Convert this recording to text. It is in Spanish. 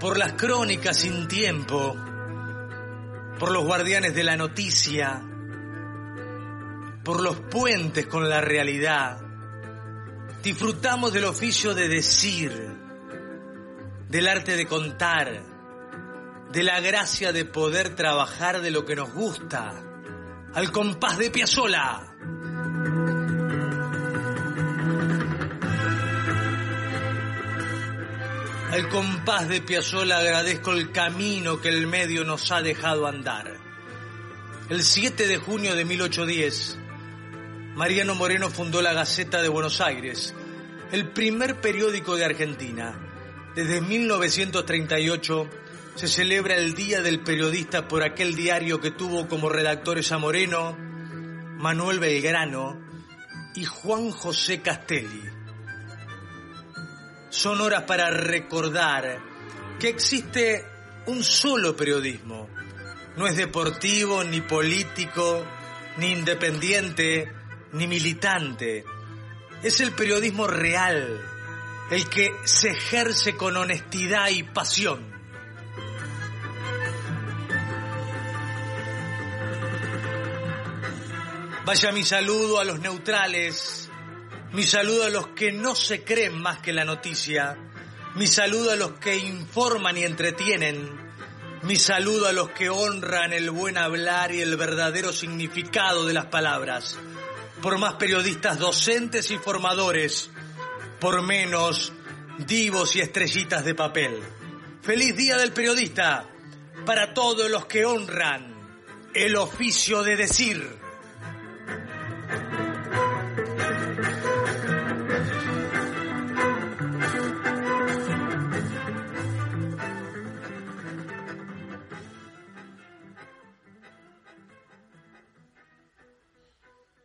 Por las crónicas sin tiempo, por los guardianes de la noticia, por los puentes con la realidad. Disfrutamos del oficio de decir, del arte de contar, de la gracia de poder trabajar de lo que nos gusta, al compás de Piazzola. Al compás de Piazzolla agradezco el camino que el medio nos ha dejado andar. El 7 de junio de 1810, Mariano Moreno fundó la Gaceta de Buenos Aires, el primer periódico de Argentina. Desde 1938 se celebra el Día del Periodista por aquel diario que tuvo como redactores a Moreno, Manuel Belgrano y Juan José Castelli son horas para recordar que existe un solo periodismo. No es deportivo, ni político, ni independiente, ni militante. Es el periodismo real, el que se ejerce con honestidad y pasión. Vaya mi saludo a los neutrales, mi saludo a los que no se creen más que la noticia. Mi saludo a los que informan y entretienen. Mi saludo a los que honran el buen hablar y el verdadero significado de las palabras. Por más periodistas docentes y formadores. Por menos divos y estrellitas de papel. Feliz Día del Periodista para todos los que honran el oficio de decir.